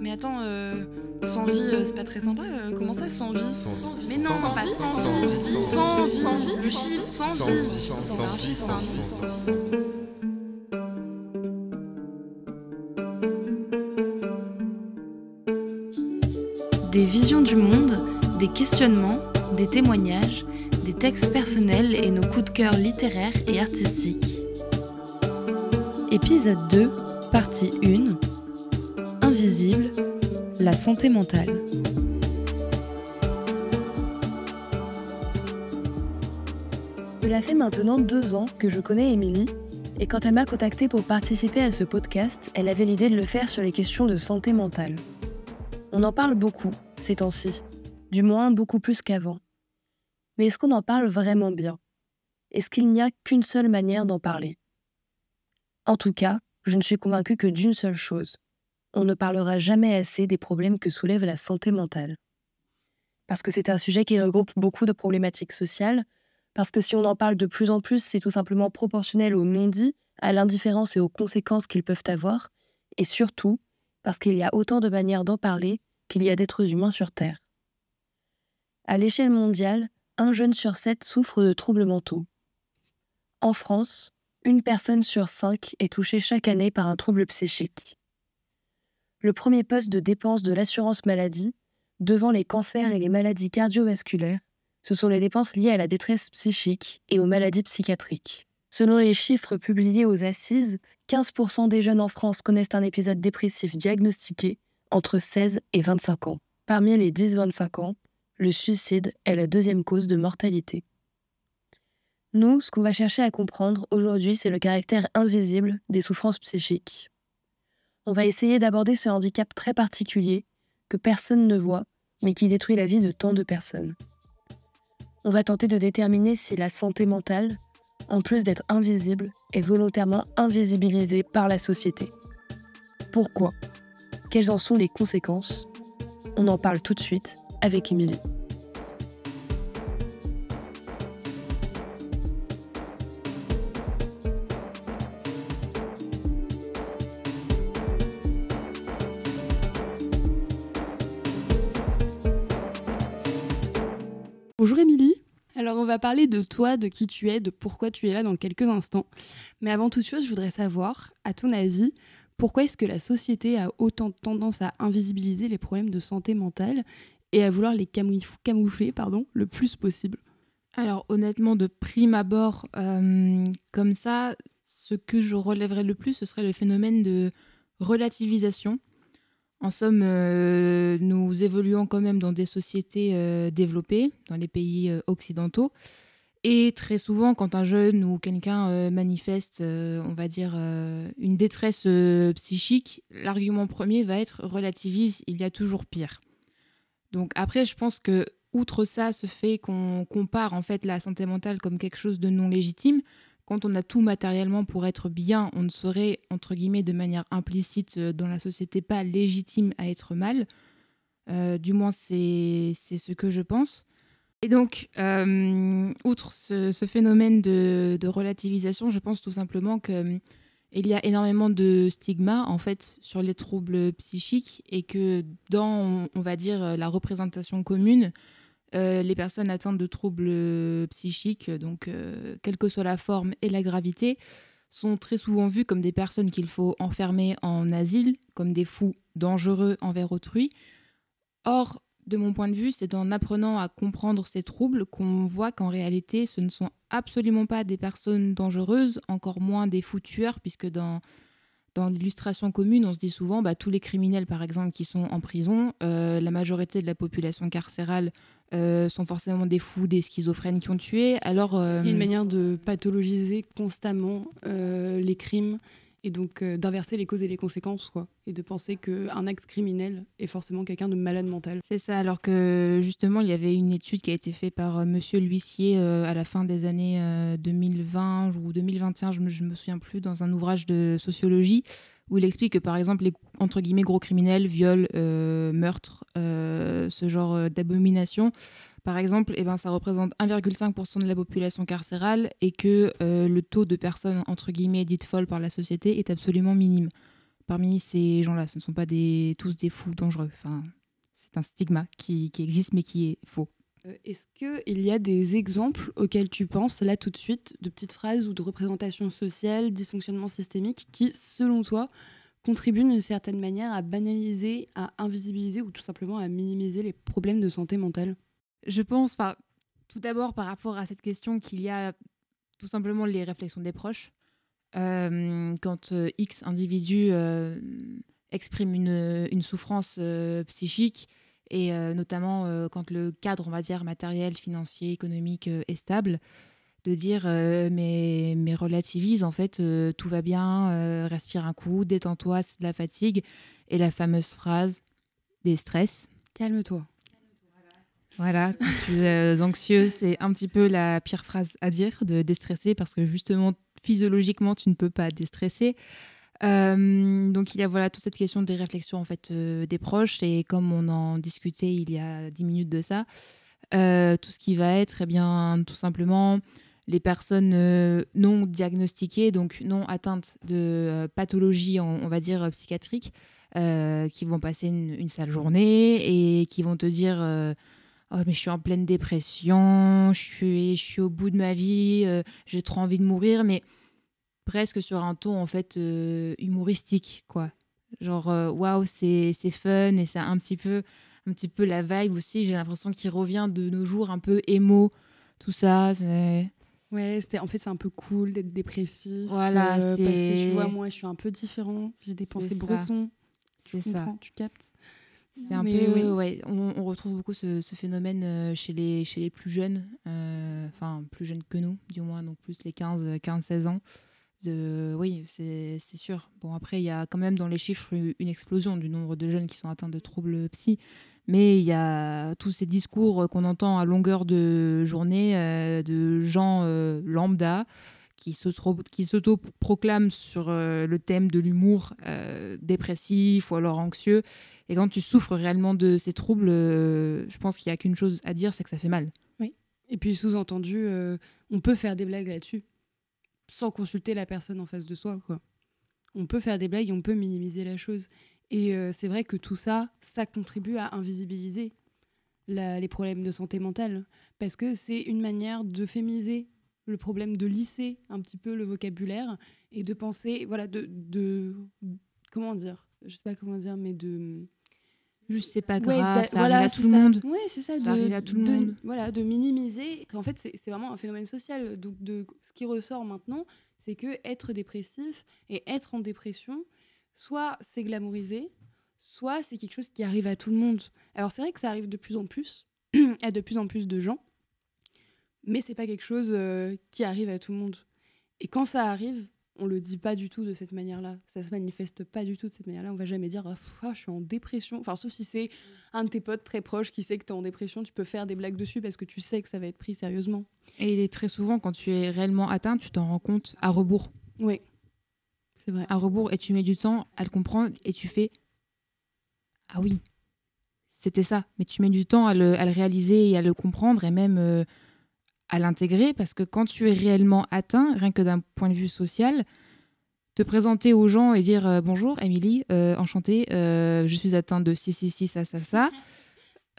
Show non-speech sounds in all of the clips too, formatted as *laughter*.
Mais attends, euh, sans vie, euh, c'est pas très sympa. euh, comment ça, sans vie Sans vie. Mais non, Sans pas vie. sans Sans vie. vie. Sans vie. Sans vie. Le chiffre, sans Sans vie. vie. Sans vie. Sans vie. Sans vie. Des visions du monde, des questionnements, des témoignages, des textes personnels et nos coups de cœur littéraires et artistiques. Épisode 2, partie 1. La santé mentale. Cela fait maintenant deux ans que je connais Émilie, et quand elle m'a contactée pour participer à ce podcast, elle avait l'idée de le faire sur les questions de santé mentale. On en parle beaucoup ces temps-ci, du moins beaucoup plus qu'avant. Mais est-ce qu'on en parle vraiment bien? Est-ce qu'il n'y a qu'une seule manière d'en parler? En tout cas, je ne suis convaincue que d'une seule chose. On ne parlera jamais assez des problèmes que soulève la santé mentale. Parce que c'est un sujet qui regroupe beaucoup de problématiques sociales, parce que si on en parle de plus en plus, c'est tout simplement proportionnel au non-dit, à l'indifférence et aux conséquences qu'ils peuvent avoir, et surtout parce qu'il y a autant de manières d'en parler qu'il y a d'êtres humains sur Terre. À l'échelle mondiale, un jeune sur sept souffre de troubles mentaux. En France, une personne sur cinq est touchée chaque année par un trouble psychique. Le premier poste de dépense de l'assurance maladie, devant les cancers et les maladies cardiovasculaires, ce sont les dépenses liées à la détresse psychique et aux maladies psychiatriques. Selon les chiffres publiés aux assises, 15% des jeunes en France connaissent un épisode dépressif diagnostiqué entre 16 et 25 ans. Parmi les 10-25 ans, le suicide est la deuxième cause de mortalité. Nous, ce qu'on va chercher à comprendre aujourd'hui, c'est le caractère invisible des souffrances psychiques. On va essayer d'aborder ce handicap très particulier que personne ne voit, mais qui détruit la vie de tant de personnes. On va tenter de déterminer si la santé mentale, en plus d'être invisible, est volontairement invisibilisée par la société. Pourquoi? Quelles en sont les conséquences? On en parle tout de suite avec Émilie. Va parler de toi, de qui tu es, de pourquoi tu es là dans quelques instants. Mais avant toute chose, je voudrais savoir, à ton avis, pourquoi est-ce que la société a autant tendance à invisibiliser les problèmes de santé mentale et à vouloir les camouf- camoufler le plus possible? Alors honnêtement, de prime abord, euh, comme ça, ce que je relèverais le plus, ce serait le phénomène de relativisation. En somme, euh, nous évoluons quand même dans des sociétés euh, développées, dans les pays euh, occidentaux. Et très souvent, quand un jeune ou quelqu'un manifeste, on va dire, une détresse psychique, l'argument premier va être relativise, il y a toujours pire. Donc après, je pense que outre ça, ce fait qu'on compare en fait la santé mentale comme quelque chose de non légitime, quand on a tout matériellement pour être bien, on ne serait entre guillemets de manière implicite euh, dans la société pas légitime à être mal. Euh, du moins, c'est ce que je pense. Et donc, euh, outre ce, phénomène de, relativisation, je pense tout simplement que il y a énormément de stigma en fait sur les troubles psychiques et que dans, on va dire, la représentation commune, euh, les personnes atteintes de troubles psychiques, donc euh, quelle que soit la forme et la gravité, sont très souvent vues comme des personnes qu'il faut enfermer en asile, comme des fous dangereux envers autrui. Or, de mon point de vue, c'est en apprenant à comprendre ces troubles qu'on voit qu'en réalité, ce ne sont absolument pas des personnes dangereuses, encore moins des fous tueurs, puisque dans, dans l'illustration commune, on se dit souvent, bah, tous les criminels, par exemple, qui sont en prison, euh, la majorité de la population carcérale euh, sont forcément des fous, des schizophrènes qui ont tué. Alors, euh, Il y a une manière de pathologiser constamment euh, les crimes et donc d'inverser les causes et les conséquences, quoi. Et de penser qu'un acte criminel est forcément quelqu'un de malade mental. C'est ça, alors que justement, il y avait une étude qui a été faite par Monsieur l'huissier à la fin des années euh, 2020 ou 2021, je me, je me souviens plus, dans un ouvrage de sociologie, où il explique que par exemple, les entre guillemets gros criminels, viols, euh, meurtres, euh, ce genre euh, d'abomination, par exemple, eh ben, ça représente 1,5% de la population carcérale et que le taux de personnes entre guillemets dites folles par la société est absolument minime. parmi ces gens-là. Ce ne sont pas des, tous des fous dangereux. Enfin, c'est un stigma qui existe mais qui est faux. Euh, Est-ce qu'il y a des exemples auxquels tu penses là tout de suite, de petites phrases ou de représentations sociales, dysfonctionnements systémiques, qui, selon toi, contribuent d'une certaine manière à banaliser, à invisibiliser ou tout simplement à minimiser les problèmes de santé mentale? Je pense, tout d'abord par rapport à cette question qu'il y a tout simplement les réflexions des proches. Euh, quand euh, X individu exprime une, une souffrance psychique, et euh, notamment euh, quand le cadre, on va dire, matériel, financier, économique euh, est stable, de dire mais, mais relativise, en fait, tout va bien, respire un coup, détends-toi, c'est de la fatigue. Et la fameuse phrase des stress. Calme-toi. Voilà, es euh, anxieux, c'est un petit peu la pire phrase à dire, de déstresser, parce que justement, physiologiquement, tu ne peux pas déstresser. Euh, donc il y a voilà toute cette question des réflexions en fait euh, des proches. Et comme on en discutait il y a 10 minutes de ça, euh, tout ce qui va être eh bien tout simplement les personnes non diagnostiquées donc non atteintes de pathologie on, va dire psychiatrique qui vont passer une, une sale journée et qui vont te dire Oh, mais je suis en pleine dépression, je suis, je suis au bout de ma vie, j'ai trop envie de mourir, mais presque sur un ton en fait euh, humoristique, quoi. Genre, euh, waouh, c'est c'est fun et c'est un petit peu, un petit peu la vibe aussi. J'ai l'impression qu'il revient de nos jours un peu émo, tout ça. c'est- Ouais, c'était en fait c'est un peu cool d'être dépressif. Voilà, euh, parce que tu vois moi je suis un peu différent, j'ai des pensées ça. bressons. C'est ça. Tu captes. C'est un Mais peu, oui. ouais, on, on retrouve beaucoup ce, ce phénomène euh, chez les, chez les plus jeunes, euh, enfin plus jeunes que nous, du moins, donc plus les 15, 15-16 ans. Oui, c'est sûr. Bon, après, il y a quand même dans les chiffres une explosion du nombre de jeunes qui sont atteints de troubles psy, mais il y a tous ces discours qu'on entend à longueur de journée euh, de gens euh, lambda qui s'auto- qui s'auto-proclament sur euh, le thème de l'humour dépressif ou alors anxieux et quand tu souffres réellement de ces troubles, je pense qu'il n'y a qu'une chose à dire, c'est que ça fait mal. Et puis sous-entendu, on peut faire des blagues là-dessus sans consulter la personne en face de soi. Quoi. On peut faire des blagues, on peut minimiser la chose. Et euh, c'est vrai que tout ça, ça contribue à invisibiliser les problèmes de santé mentale. Parce que c'est une manière de le problème, de lisser un petit peu le vocabulaire et de penser, voilà, de... de comment dire Je sais pas comment dire, mais de... Juste, c'est pas Ouais, grave, d'a- ça voilà, arrive à c'est tout le ça. monde. Ouais, c'est ça. Ça de, arrive à tout le de- monde. Voilà, de minimiser. En fait, c'est c'est vraiment un phénomène social. Donc, de, ce qui ressort maintenant, c'est que être dépressif et être en dépression, soit c'est glamourisé, soit c'est quelque chose qui arrive à tout le monde. Alors, c'est vrai que ça arrive de plus en plus *clears throat* à de plus en plus de gens, mais c'est pas quelque chose euh, qui arrive à tout le monde. Et quand ça arrive, on le dit pas du tout de cette manière-là. Ça se manifeste pas du tout de cette manière-là. On va jamais dire Ah, pff, ah, je suis en dépression. Enfin, sauf si c'est un de tes potes très proches qui sait que tu es en dépression, tu peux faire des blagues dessus parce que tu sais que ça va être pris sérieusement. Et très souvent, quand tu es réellement atteint, tu t'en rends compte à rebours. Oui, c'est vrai. À rebours, et tu mets du temps à le comprendre, et tu fais Ah oui, c'était ça. Mais tu mets du temps à le, à le réaliser et à le comprendre, et même euh, à l'intégrer, parce que quand tu es réellement atteint, rien que d'un point de vue social, te présenter aux gens et dire euh, bonjour Émilie, euh, enchantée, euh, je suis atteinte de ci, ci, ci, ça, ça, ça. *laughs*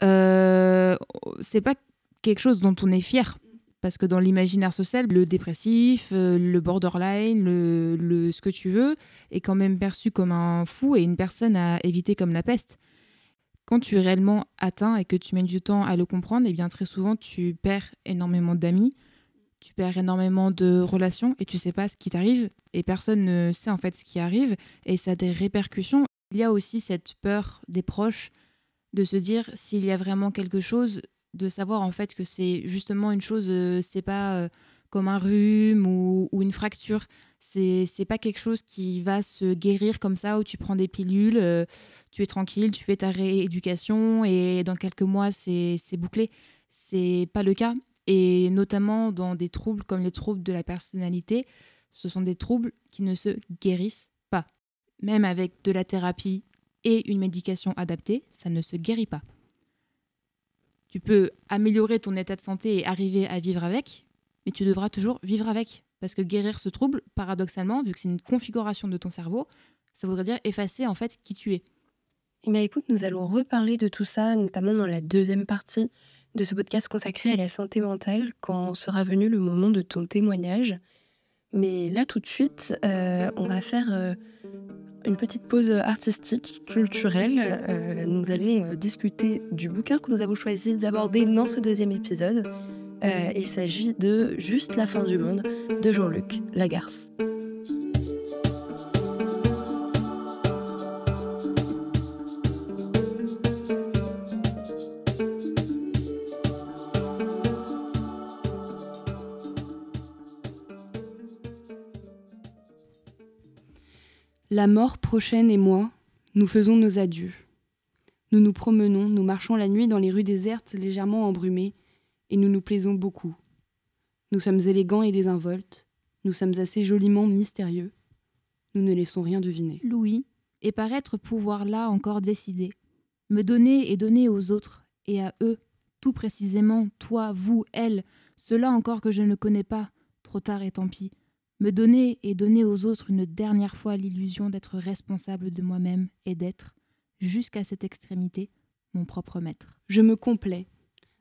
C'est pas quelque chose dont on est fier. Parce que dans l'imaginaire social, le dépressif, le borderline, le, le- ce que tu veux, est quand même perçu comme un fou et une personne à éviter comme la peste. Quand tu es réellement atteint et que tu mets du temps à le comprendre, eh bien très souvent tu perds énormément d'amis, tu perds énormément de relations et tu sais pas ce qui t'arrive et personne ne sait en fait ce qui arrive et ça a des répercussions. Il y a aussi cette peur des proches de se dire s'il y a vraiment quelque chose, de savoir en fait que c'est justement une chose, euh, c'est pas euh, comme un rhume ou une fracture. C'est c'est pas quelque chose qui va se guérir comme ça où tu prends des pilules, euh, tu es tranquille, tu fais ta rééducation et dans quelques mois c'est c'est bouclé. C'est pas le cas. Et notamment dans des troubles comme les troubles de la personnalité, ce sont des troubles qui ne se guérissent pas. Même avec de la thérapie et une médication adaptée, ça ne se guérit pas. Tu peux améliorer ton état de santé et arriver à vivre avec, mais tu devras toujours vivre avec. Parce que guérir ce trouble, paradoxalement, vu que c'est une configuration de ton cerveau, Ça voudrait dire effacer en fait qui tu es. Eh bien, écoute, nous allons reparler de tout ça, notamment dans la deuxième partie de ce podcast consacré à la santé mentale, quand sera venu le moment de ton témoignage. Mais là, tout de suite, euh, on va faire euh, une petite pause artistique, culturelle. Euh, nous allons discuter du bouquin que nous avons choisi d'aborder dans ce deuxième épisode. Il s'agit de Juste la fin du monde de Jean-Luc Lagarce. La mort prochaine et moi, nous faisons nos adieux. Nous nous promenons, nous marchons la nuit dans les rues désertes légèrement embrumées, et nous nous plaisons beaucoup. Nous sommes élégants et désinvoltes, nous sommes assez joliment mystérieux. Nous ne laissons rien deviner. Louis, et paraître pouvoir là encore décider, me donner et donner aux autres, et à eux, tout précisément, toi, vous, elle, cela encore que je ne connais pas, trop tard et tant pis, me donner et donner aux autres une dernière fois l'illusion d'être responsable de moi-même et d'être, jusqu'à cette extrémité, mon propre maître. Je me complais.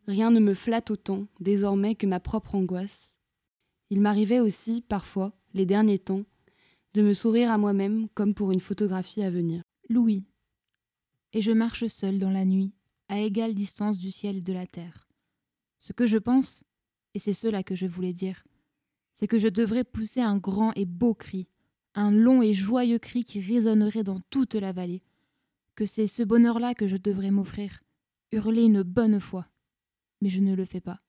Rien ne me flatte autant, désormais, que ma propre angoisse. Il m'arrivait aussi, parfois, les derniers temps, de me sourire à moi-même comme pour une photographie à venir. Louis. Et je marche seul dans la nuit, à égale distance du ciel et de la terre. Ce que je pense, et c'est cela que je voulais dire, c'est que je devrais pousser un grand et beau cri, un long et joyeux cri qui résonnerait dans toute la vallée, que c'est ce bonheur-là que je devrais m'offrir, hurler une bonne fois. Mais je ne le fais pas.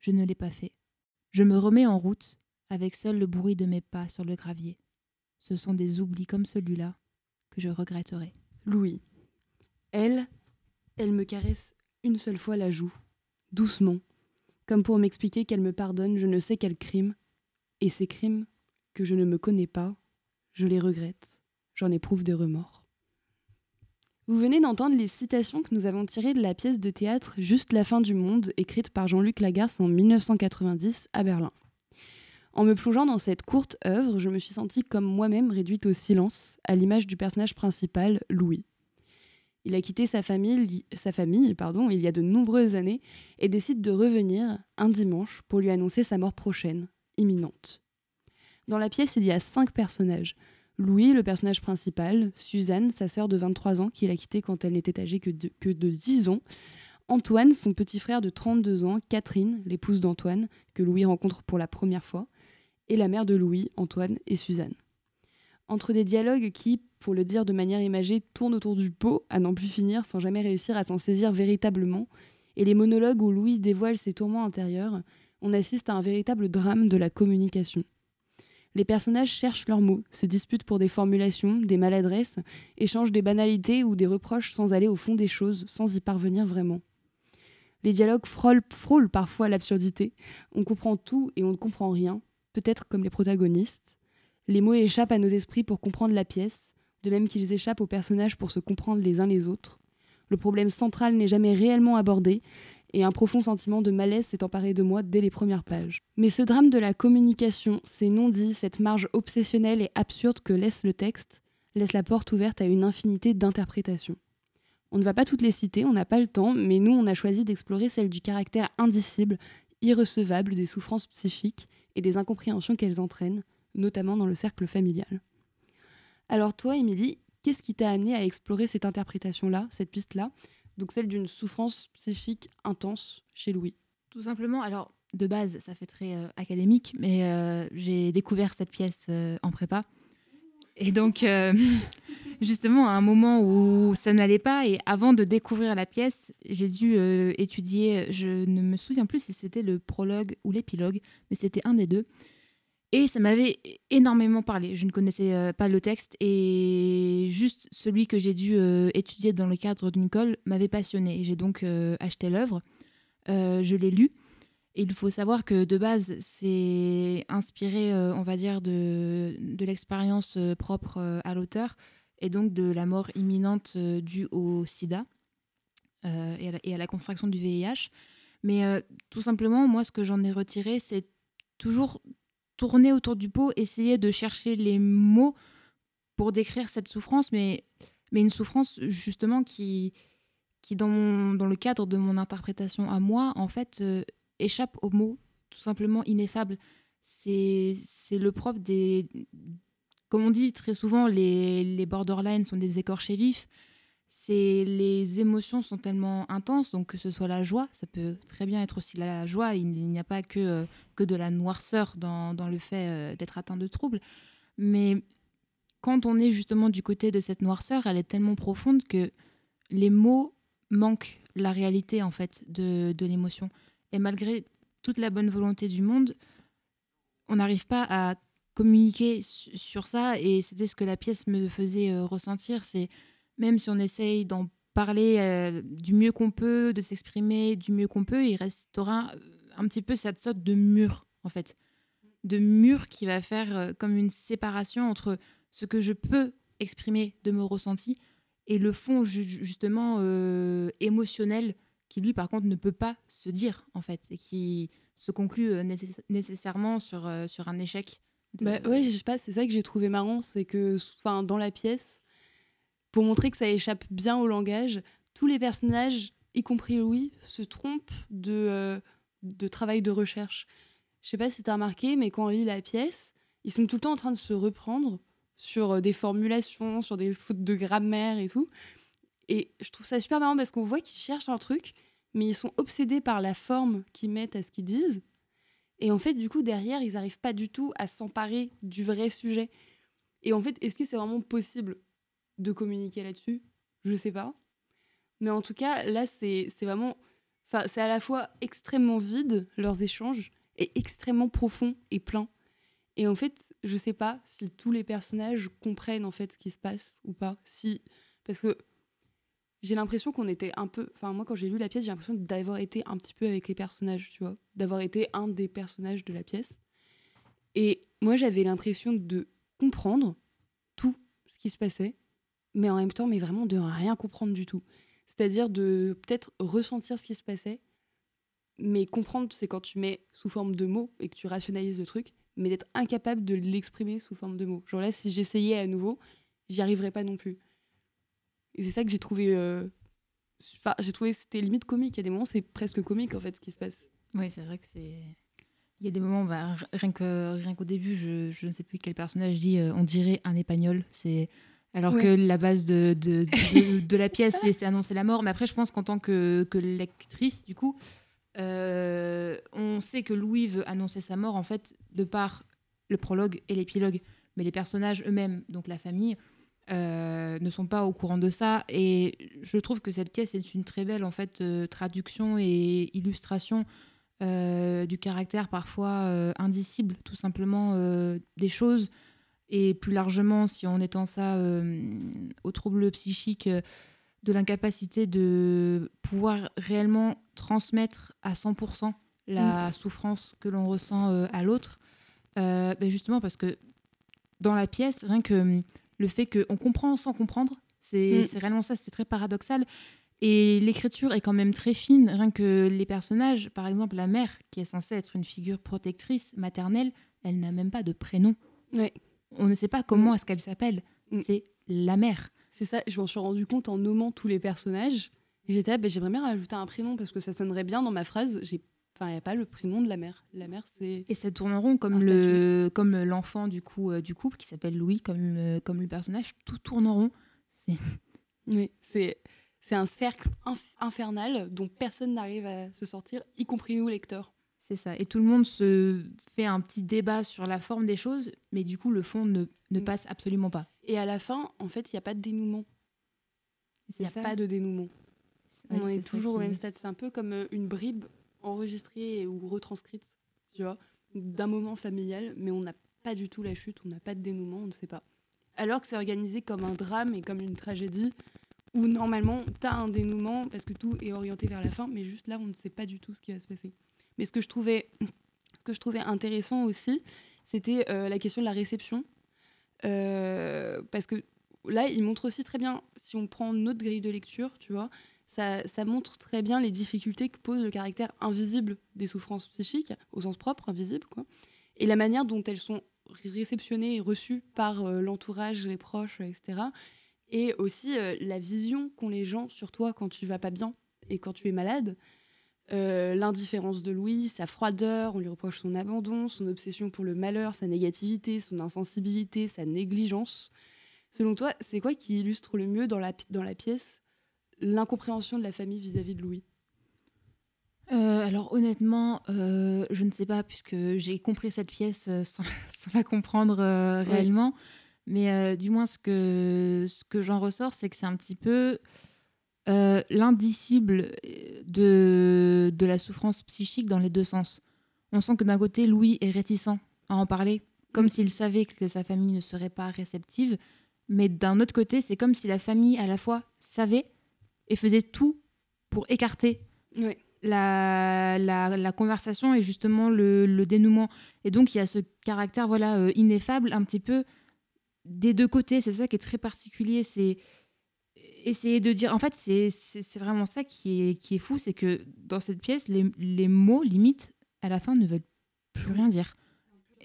Je ne l'ai pas fait. Je me remets en route, avec seul le bruit de mes pas sur le gravier. Ce sont des oublis comme celui-là que je regretterai. Louis. Elle, elle me caresse une seule fois la joue, doucement, comme pour m'expliquer qu'elle me pardonne je ne sais quel crime, et ces crimes que je ne me connais pas, je les regrette, j'en éprouve des remords. Vous venez d'entendre les citations que nous avons tirées de la pièce de théâtre Juste la fin du monde, écrite par Jean-Luc Lagarce en 1990 à Berlin. En me plongeant dans cette courte œuvre, je me suis sentie comme moi-même réduite au silence, à l'image du personnage principal, Louis. Il a quitté sa famille, sa famille pardon, il y a de nombreuses années et décide de revenir un dimanche pour lui annoncer sa mort prochaine, imminente. Dans la pièce, il y a cinq personnages. Louis, le personnage principal, Suzanne, sa sœur de 23 ans, qu'il a quittée quand elle n'était âgée que de, que de 10 ans, Antoine, son petit frère de 32 ans, Catherine, l'épouse d'Antoine, que Louis rencontre pour la première fois, et la mère de Louis, Antoine et Suzanne. Entre des dialogues qui, pour le dire de manière imagée, tournent autour du pot à n'en plus finir sans jamais réussir à s'en saisir véritablement, et les monologues où Louis dévoile ses tourments intérieurs, on assiste à un véritable drame de la communication. Les personnages cherchent leurs mots, se disputent pour des formulations, des maladresses, échangent des banalités ou des reproches sans aller au fond des choses, sans y parvenir vraiment. Les dialogues frôlent, frôlent parfois l'absurdité. On comprend tout et on ne comprend rien, peut-être comme les protagonistes. Les mots échappent à nos esprits pour comprendre la pièce, de même qu'ils échappent aux personnages pour se comprendre les uns les autres. Le problème central n'est jamais réellement abordé, et un profond sentiment de malaise s'est emparé de moi dès les premières pages. Mais ce drame de la communication, ces non-dits, cette marge obsessionnelle et absurde que laisse le texte, laisse la porte ouverte à une infinité d'interprétations. On ne va pas toutes les citer, on n'a pas le temps, mais nous on a choisi d'explorer celle du caractère indicible, irrecevable des souffrances psychiques et des incompréhensions qu'elles entraînent, notamment dans le cercle familial. Alors toi, Émilie, qu'est-ce qui t'a amené à explorer cette interprétation-là, cette piste-là? Donc celle d'une souffrance psychique intense chez Louis. Tout simplement, alors de base, ça fait très euh, académique, mais euh, j'ai découvert cette pièce euh, en prépa. Et donc, *laughs* justement, à un moment où ça n'allait pas, et avant de découvrir la pièce, j'ai dû étudier, je ne me souviens plus si c'était le prologue ou l'épilogue, mais c'était un des deux. Et ça m'avait énormément parlé. Je ne connaissais euh, pas le texte et juste celui que j'ai dû euh, étudier dans le cadre d'une colle m'avait passionné. J'ai donc euh, acheté l'œuvre, je l'ai lu. Et il faut savoir que de base, c'est inspiré, on va dire, de, l'expérience propre à l'auteur et donc de la mort imminente due au sida et, à la, contraction du VIH. Mais tout simplement, moi, ce que j'en ai retiré, c'est toujours tourner autour du pot, essayer de chercher les mots pour décrire cette souffrance, mais, mais une souffrance justement qui, qui dans, dans le cadre de mon interprétation à moi, en fait, euh, échappe au mot tout simplement ineffable. C'est c'est le propre des... Comme on dit très souvent, les, les borderlines sont des écorchés vifs. C'est les émotions sont tellement intenses, donc que ce soit la joie, ça peut très bien être aussi la joie. Il n'y a pas que, euh, que de la noirceur dans, dans le fait euh, d'être atteint de troubles. Mais quand on est justement du côté de cette noirceur, elle est tellement profonde que les mots manquent la réalité en fait de, de l'émotion. Et malgré toute la bonne volonté du monde, on n'arrive pas à communiquer su- sur ça. Et c'était ce que la pièce me faisait euh, ressentir. C'est même si on essaye d'en parler euh, du mieux qu'on peut, de s'exprimer du mieux qu'on peut, il restera euh, un petit peu cette sorte de mur en fait, de mur qui va faire euh, comme une séparation entre ce que je peux exprimer de mes ressentis et le fond ju- justement euh, émotionnel qui lui par contre ne peut pas se dire en fait et qui se conclut nécess- nécessairement sur, sur un échec. de- Bah ouais, je sais pas, c'est ça que j'ai trouvé marrant, c'est que dans la pièce, pour montrer que ça échappe bien au langage, tous les personnages, y compris Louis, se trompent de, euh, travail de recherche. Je sais pas si t'as remarqué, mais quand on lit la pièce, ils sont tout le temps en train de se reprendre sur euh, des formulations, sur des fautes de grammaire et tout. Et je trouve ça super marrant parce qu'on voit qu'ils cherchent un truc, mais ils sont obsédés par la forme qu'ils mettent à ce qu'ils disent. Et en fait, du coup, derrière, ils n'arrivent pas du tout à s'emparer du vrai sujet. Et en fait, est-ce que c'est vraiment possible de communiquer là-dessus Je sais pas. Mais en tout cas, là, c'est vraiment. Enfin, c'est à la fois extrêmement vide, leurs échanges, et extrêmement profond et plein. Et en fait, je sais pas si tous les personnages comprennent en fait ce qui se passe ou pas. Si. Parce que j'ai l'impression qu'on était un peu. Enfin, moi, quand j'ai lu la pièce, j'ai l'impression d'avoir été un petit peu avec les personnages, tu vois. D'avoir été un des personnages de la pièce. Et moi, j'avais l'impression de comprendre tout ce qui se passait, mais en même temps, mais vraiment de rien comprendre du tout. C'est-à-dire de peut-être ressentir ce qui se passait, mais comprendre, c'est quand tu mets sous forme de mots et que tu rationalises le truc, mais d'être incapable de l'exprimer sous forme de mots. Genre là, si j'essayais à nouveau, j'y arriverais pas non plus. Et c'est ça que j'ai trouvé. euh, Enfin, j'ai trouvé c'était limite comique. Il y a des moments, c'est presque comique en fait ce qui se passe. Oui, c'est vrai que c'est. Il y a des moments, bah, rien que rien qu'au début, je, je ne sais plus quel personnage dit, euh, on dirait un épagnol. C'est alors Ouais. que la base de, de, de, de la pièce, c'est annoncer la mort. Mais après, je pense qu'en tant que, que lectrice, du coup, euh, on sait que Louis veut annoncer sa mort en fait de par le prologue et l'épilogue. Mais les personnages eux-mêmes, donc la famille, euh, ne sont pas au courant de ça. Et je trouve que cette pièce est une très belle en fait euh, traduction et illustration du caractère parfois indicible, tout simplement, des choses. Et plus largement, si on étend ça euh, aux troubles psychiques, euh, de l'incapacité de pouvoir réellement transmettre à 100% la souffrance que l'on ressent euh, à l'autre. Ben justement parce que dans la pièce, rien que hum, le fait qu'on comprend sans comprendre, c'est Mm. c'est réellement ça, c'est très paradoxal. Et l'écriture est quand même très fine, rien que les personnages, par exemple la mère, qui est censée être une figure protectrice, maternelle, elle n'a même pas de prénom. Ouais. On ne sait pas comment Mm. est-ce qu'elle s'appelle. Mm. C'est la mère. C'est ça, je m'en suis rendu compte en nommant tous les personnages. Et j'étais bah, j'aimerais bien rajouter un prénom parce que ça sonnerait bien dans ma phrase. J'ai... Enfin, il n'y a pas le prénom de la mère. La mère, c'est. Et ça tourne en rond comme le comme l'enfant du coup euh, du couple qui s'appelle Louis comme euh, comme le personnage tout tourne en rond. C'est *laughs* Oui, c'est. C'est un cercle inf- infernal dont personne n'arrive à se sortir, y compris nous, lecteurs. C'est ça. Et tout le monde se fait un petit débat sur la forme des choses, mais du coup le fond ne, ne Mm. passe absolument pas. Et à la fin, en fait, il n'y a pas de dénouement. Il n'y a ça. pas de dénouement. Ouais, On est, c'est ça toujours au même stade. C'est un peu comme euh, une bribe enregistrée ou retranscrite, tu vois, d'un moment familial, mais on n'a pas du tout la chute, on n'a pas de dénouement, on ne sait pas. Alors que c'est organisé comme un drame et comme une tragédie, où normalement, tu as un dénouement parce que tout est orienté vers la fin, mais juste là, on ne sait pas du tout ce qui va se passer. Mais ce que je trouvais, intéressant aussi, c'était euh, la question de la réception. Euh, parce que là, il montre aussi très bien, si on prend notre grille de lecture, tu vois, ça, montre très bien les difficultés que pose le caractère invisible des souffrances psychiques, au sens propre, invisible, quoi, et la manière dont elles sont réceptionné et reçu par euh, l'entourage, les proches, etc. Et aussi la vision qu'ont les gens sur toi quand tu vas pas bien et quand tu es malade. Euh, L'indifférence de Louis, sa froideur, on lui reproche son abandon, son obsession pour le malheur, sa négativité, son insensibilité, sa négligence. Selon toi, c'est quoi qui illustre le mieux dans la, dans la pièce l'incompréhension de la famille vis-à-vis de Louis? Euh, alors honnêtement, euh, je ne sais pas puisque j'ai compris cette pièce sans, *laughs* sans la comprendre réellement. Mais du moins ce que, ce que j'en ressors, c'est que c'est un petit peu euh, l'indicible de, de la souffrance psychique dans les deux sens. On sent que d'un côté, Louis est réticent à en parler, comme Mm. s'il savait que sa famille ne serait pas réceptive. Mais d'un autre côté, c'est comme si la famille à la fois savait et faisait tout pour écarter Oui. la, la, la conversation et justement le, le dénouement. Et donc, il y a ce caractère voilà euh, ineffable un petit peu des deux côtés. C'est ça qui est très particulier. C'est essayer de dire... En fait, c'est vraiment ça qui est, qui est fou. C'est que dans cette pièce, les, les mots, limite, à la fin, ne veulent plus rien dire.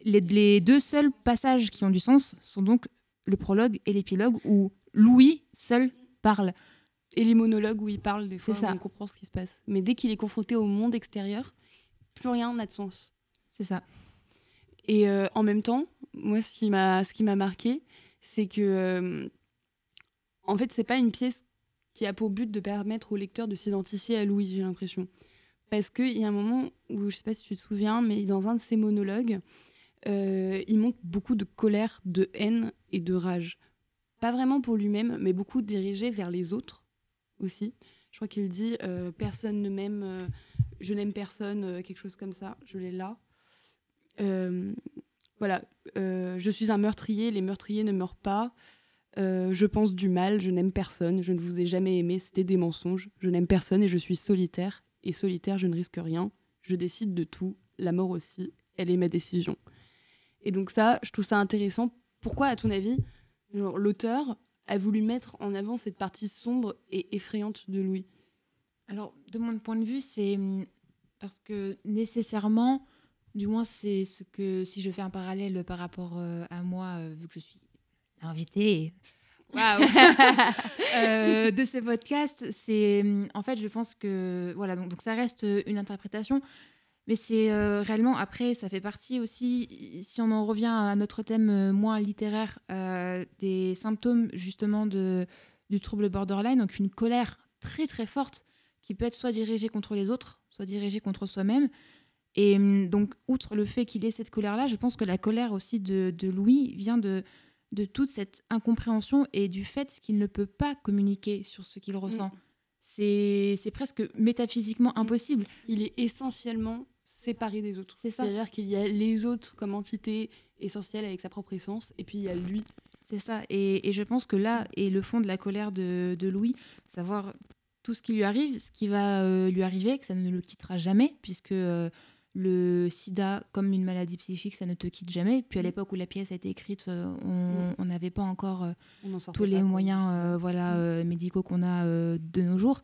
Les, les deux seuls passages qui ont du sens sont donc le prologue et l'épilogue où Louis seul parle. Et les monologues où il parle, des fois, ça. on comprend ce qui se passe. Mais dès qu'il est confronté au monde extérieur, plus rien n'a de sens. C'est ça. Et euh, en même temps, moi, ce qui m'a, ce qui m'a marqué, c'est que, euh, en fait, c'est pas une pièce qui a pour but de permettre au lecteur de s'identifier à Louis, j'ai l'impression. Parce qu'il y a un moment où, je sais pas si tu te souviens, mais dans un de ses monologues, euh, il montre beaucoup de colère, de haine et de rage. Pas vraiment pour lui-même, mais beaucoup dirigé vers les autres aussi. Je crois qu'il dit euh, Personne ne m'aime, euh, je n'aime personne, quelque chose comme ça. Je l'ai là. Voilà, je suis un meurtrier, les meurtriers ne meurent pas. Euh, je pense du mal, je n'aime personne, je ne vous ai jamais aimé, c'était des mensonges. Je n'aime personne et je suis solitaire. Et solitaire, je ne risque rien. Je décide de tout, la mort aussi, elle est ma décision. Et donc ça, je trouve ça intéressant. Pourquoi, à ton avis, l'auteur a voulu mettre en avant cette partie sombre et effrayante de Louis? Alors, de mon point de vue, c'est hum, parce que nécessairement, du moins, c'est ce que si je fais un parallèle par rapport euh, à moi, euh, vu que je suis invitée waouh, *laughs* euh, de ce podcast, c'est en fait, je pense que voilà, donc, donc ça reste une interprétation. Mais c'est euh, réellement, après, ça fait partie aussi, si on en revient à notre thème euh, moins littéraire, des symptômes justement de, du trouble borderline, donc une colère très très forte qui peut être soit dirigée contre les autres, soit dirigée contre soi-même. Et hum, donc, outre le fait qu'il ait cette colère-là, je pense que la colère aussi de, de Louis vient de, de toute cette incompréhension et du fait qu'il ne peut pas communiquer sur ce qu'il ressent. C'est c'est presque métaphysiquement impossible. Il est essentiellement séparé des autres. C'est ça. C'est-à-dire qu'il y a les autres comme entité essentielle avec sa propre essence, et puis il y a lui. C'est ça. Et, et je pense que là est le fond de la colère de, de Louis, savoir tout ce qui lui arrive, ce qui va euh, lui arriver, que ça ne le quittera jamais, puisque euh, le sida, comme une maladie psychique, ça ne te quitte jamais. Puis à Mm. l'époque où la pièce a été écrite, euh, Mm. on n'avait pas encore euh, en tous les moyens euh, voilà, Mm. euh, médicaux qu'on a euh, de nos jours.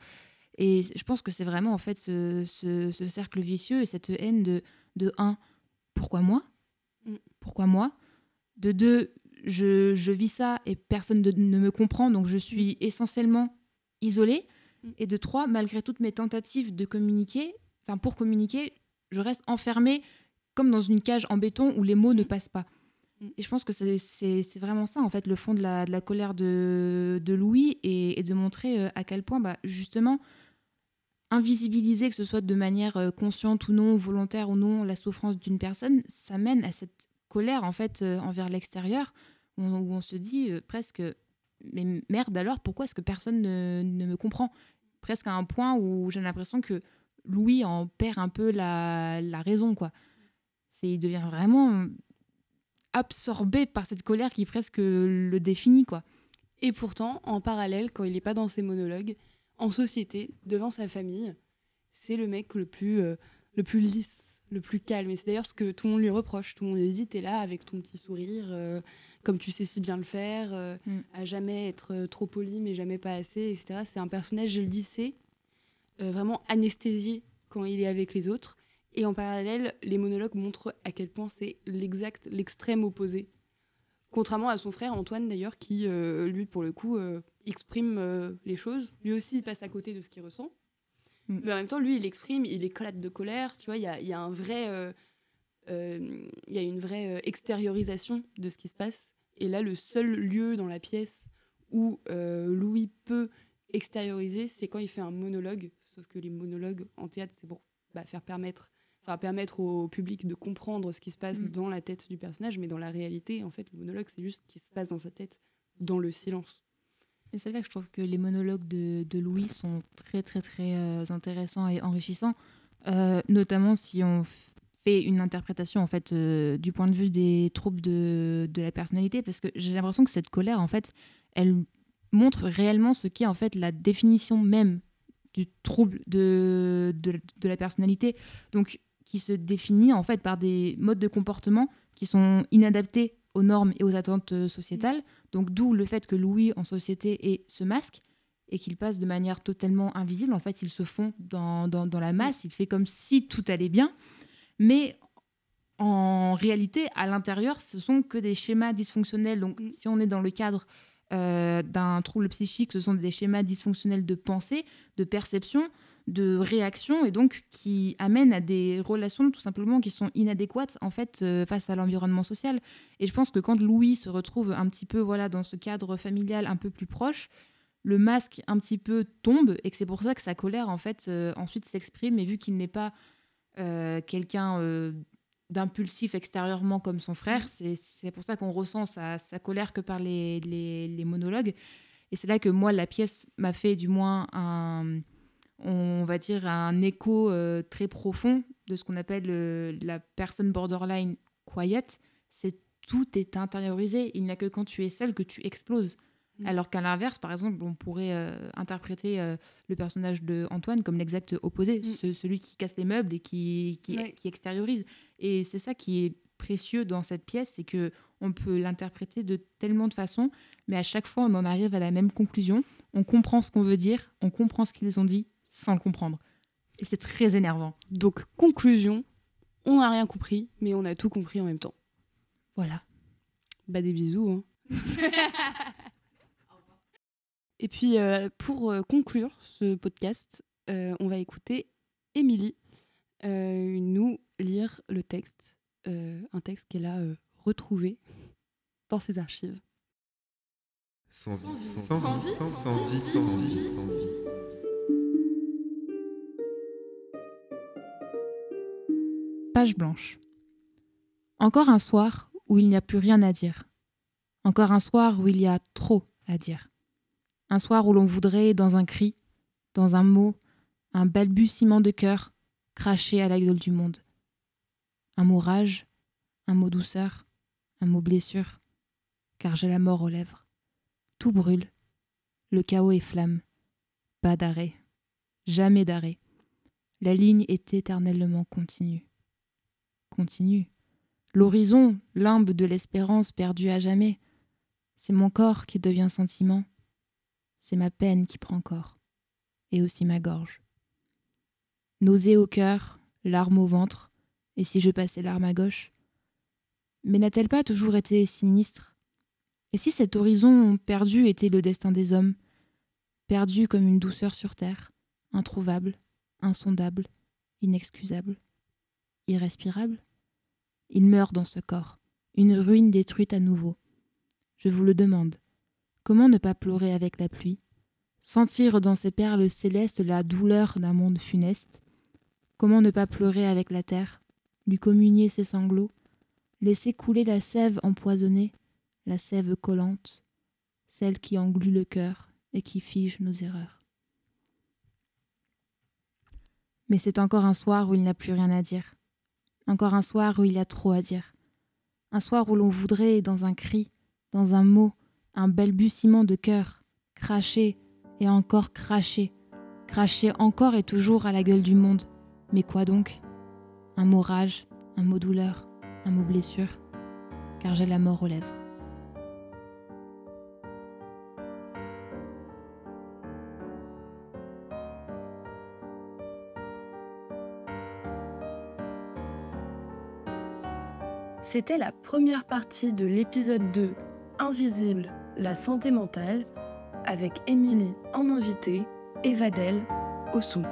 Et je pense que c'est vraiment en fait ce, ce- ce cercle vicieux et cette haine de, de un, pourquoi moi? Pourquoi moi? De deux, je, je vis ça et personne de- ne me comprend, donc je suis essentiellement isolée. Et de trois, malgré toutes mes tentatives de communiquer, enfin pour communiquer, je reste enfermée comme dans une cage en béton où les mots ne passent pas. Mm. Et je pense que c'est- vraiment ça, en fait, le fond de la, de la colère de, de Louis et, et de montrer euh, à quel point, bah, justement, invisibiliser, que ce soit de manière euh, consciente ou non, volontaire ou non, la souffrance d'une personne, ça mène à cette colère, en fait, euh, envers l'extérieur, où, on- où on se dit presque, mais merde alors, pourquoi est-ce que personne ne, ne me comprend? Presque à un point où j'ai l'impression que Louis en perd un peu la, la raison, quoi. Il devient vraiment absorbé par cette colère qui presque le définit, quoi. Et pourtant, en parallèle, quand il n'est pas dans ses monologues, en société, devant sa famille, c'est le mec le plus, euh, le plus lisse, le plus calme. Et c'est d'ailleurs ce que tout le monde lui reproche. Tout le monde lui dit T'es là avec ton petit sourire, euh, comme tu sais si bien le faire, euh, Mm. à jamais être trop poli, mais jamais pas assez, etc. C'est un personnage, euh, vraiment anesthésié quand il est avec les autres. Et en parallèle, les monologues montrent à quel point c'est l'exact, l'extrême opposé. Contrairement à son frère Antoine d'ailleurs, qui euh, lui pour le coup euh, exprime euh, les choses. Lui aussi il passe à côté de ce qu'il ressent. Mm. Mais en même temps, lui il exprime, il éclate de colère. Tu vois, il y a, y a un vrai, euh, euh, il y a une vraie euh, extériorisation de ce qui se passe. Et là, le seul lieu dans la pièce où euh, Louis peut extérioriser, c'est quand il fait un monologue. Sauf que les monologues en théâtre, c'est pour bah, faire permettre, enfin, permettre au public de comprendre ce qui se passe Mm. dans la tête du personnage, mais dans la réalité, en fait, le monologue, c'est juste ce qui se passe dans sa tête, dans le silence. Et c'est là que je trouve que les monologues de, de Louis sont très très très euh, intéressants et enrichissants, Euh, notamment si on fait une interprétation en fait euh, du point de vue des troubles de, de la personnalité, parce que j'ai l'impression que cette colère en fait, elle montre réellement ce qu'est en fait la définition même du trouble de, de, de la personnalité, donc qui se définit en fait par des modes de comportement qui sont inadaptés aux normes et aux attentes euh, sociétales. Donc d'où le fait que Louis en société ait ce masque et qu'il passe de manière totalement invisible. En fait, il se fond dans, dans, dans la masse, il fait comme si tout allait bien, mais en réalité, à l'intérieur, ce sont que des schémas dysfonctionnels. Donc Mm. si on est dans le cadre euh, d'un trouble psychique, ce sont des schémas dysfonctionnels de pensée, de perception, de réaction, et donc qui amènent à des relations tout simplement qui sont inadéquates en fait euh, face à l'environnement social. Et je pense que quand Louis se retrouve un petit peu voilà dans ce cadre familial un peu plus proche, le masque un petit peu tombe et que c'est pour ça que sa colère en fait euh, ensuite s'exprime. Et vu qu'il n'est pas quelqu'un d'impulsif extérieurement comme son frère, c'est c'est pour ça qu'on ressent sa, sa colère que par les, les, les monologues. Et c'est là que moi la pièce m'a fait du moins un on va dire un écho euh, très profond de ce qu'on appelle euh, la personne borderline quiet. C'est tout est intériorisé. Il n'y a que quand tu es seul que tu exploses. Mm. Alors qu'à l'inverse, par exemple, on pourrait euh, interpréter euh, le personnage de Antoine comme l'exact opposé, Mm. ce- celui qui casse les meubles et qui, qui, Ouais. qui extériorise. Et c'est ça qui est précieux dans cette pièce, c'est que on peut l'interpréter de tellement de façons, mais à chaque fois on en arrive à la même conclusion. On comprend ce qu'on veut dire, on comprend ce qu'ils ont dit sans le comprendre. Et c'est très énervant. Donc, conclusion, on n'a rien compris, mais on a tout compris en même temps. Voilà. Bah des bisous. hein. *laughs* Et puis euh, pour euh, conclure ce podcast, euh, on va écouter Émilie euh, nous lire le texte, euh, un texte qu'elle a euh, retrouvé dans ses archives. Sans vie, sans vie, sans sans vie, sans vie, sans vie. Page blanche. Encore un soir où il n'y a plus rien à dire. Encore un soir où il y a trop à dire. Un soir où l'on voudrait, dans un cri, dans un mot, un balbutiement de cœur, cracher à la gueule du monde. Un mot rage, un mot douceur, un mot blessure, car j'ai la mort aux lèvres. Tout brûle. Le chaos est flamme. Pas d'arrêt. Jamais d'arrêt. La ligne est éternellement continue continue. L'horizon, limbe de l'espérance perdue à jamais. C'est mon corps qui devient sentiment. C'est ma peine qui prend corps. Et aussi ma gorge. Nausée au cœur, larmes au ventre. Et si je passais l'arme à gauche? Mais n'a-t-elle pas toujours été sinistre? Et si cet horizon perdu était le destin des hommes? Perdu comme une douceur sur terre, introuvable, insondable, inexcusable irrespirable? Il meurt dans ce corps, une ruine détruite à nouveau. Je vous le demande, comment ne pas pleurer avec la pluie? Sentir dans ses perles célestes la douleur d'un monde funeste? Comment ne pas pleurer avec la terre? Lui communier ses sanglots? Laisser couler la sève empoisonnée, la sève collante, celle qui englue le cœur et qui fige nos erreurs? Mais c'est encore un soir où il n'a plus rien à dire. Encore un soir où il a trop à dire. Un soir où l'on voudrait, dans un cri, dans un mot, un balbutiement de cœur, cracher et encore cracher, cracher encore et toujours à la gueule du monde. Mais quoi donc? Un mot rage, un mot douleur, un mot blessure, car j'ai la mort aux lèvres. C'était la première partie de l'épisode 2 Invisible, la santé mentale, avec Émilie en invité et Vadel au son.